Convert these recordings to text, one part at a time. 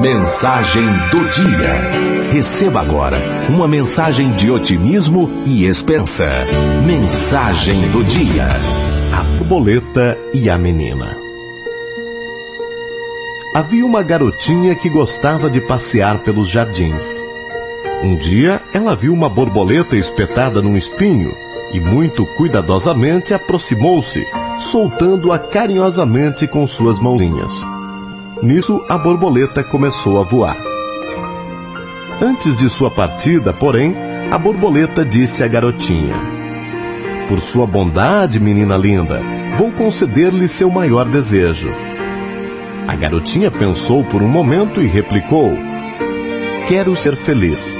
Mensagem do dia. Receba agora uma mensagem de otimismo e esperança. Mensagem do dia. A borboleta e a menina. Havia uma garotinha que gostava de passear pelos jardins. Um dia, ela viu uma borboleta espetada num espinho e, muito cuidadosamente, aproximou-se, soltando-a carinhosamente com suas mãozinhas. Nisso, a borboleta começou a voar. Antes de sua partida, porém, a borboleta disse à garotinha: Por sua bondade, menina linda, vou conceder-lhe seu maior desejo. A garotinha pensou por um momento e replicou: Quero ser feliz.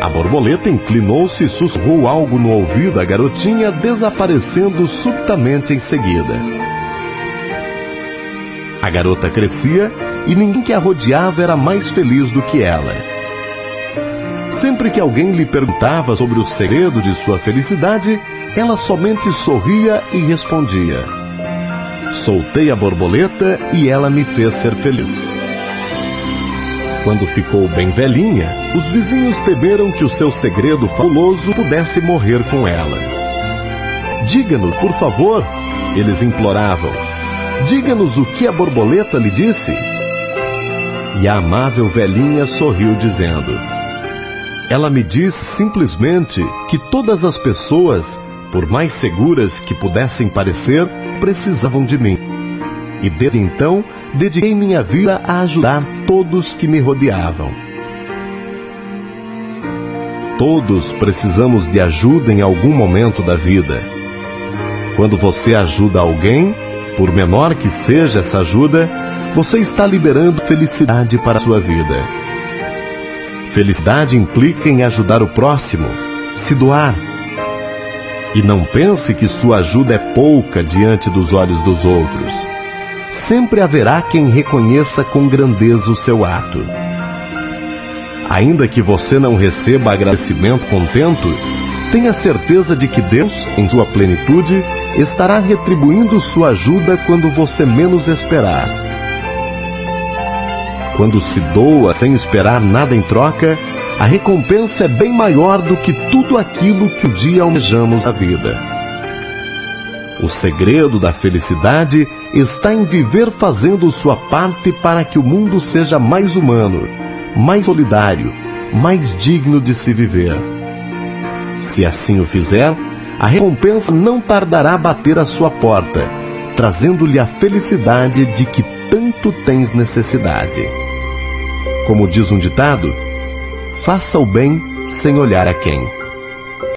A borboleta inclinou-se e sussurrou algo no ouvido da garotinha, desaparecendo subitamente em seguida. A garota crescia e ninguém que a rodeava era mais feliz do que ela. Sempre que alguém lhe perguntava sobre o segredo de sua felicidade, ela somente sorria e respondia: Soltei a borboleta e ela me fez ser feliz. Quando ficou bem velhinha, os vizinhos temeram que o seu segredo fabuloso pudesse morrer com ela. Diga-nos, por favor, eles imploravam. Diga-nos o que a borboleta lhe disse. E a amável velhinha sorriu, dizendo: Ela me disse simplesmente que todas as pessoas, por mais seguras que pudessem parecer, precisavam de mim. E desde então, dediquei minha vida a ajudar todos que me rodeavam. Todos precisamos de ajuda em algum momento da vida. Quando você ajuda alguém, por menor que seja essa ajuda, você está liberando felicidade para a sua vida. Felicidade implica em ajudar o próximo, se doar. E não pense que sua ajuda é pouca diante dos olhos dos outros. Sempre haverá quem reconheça com grandeza o seu ato. Ainda que você não receba agradecimento contento, tenha certeza de que Deus, em sua plenitude, estará retribuindo sua ajuda quando você menos esperar. Quando se doa sem esperar nada em troca, a recompensa é bem maior do que tudo aquilo que um dia almejamos na vida. O segredo da felicidade está em viver fazendo sua parte para que o mundo seja mais humano, mais solidário, mais digno de se viver. Se assim o fizer, a recompensa não tardará a bater à sua porta, trazendo-lhe a felicidade de que tanto tens necessidade. Como diz um ditado, faça o bem sem olhar a quem.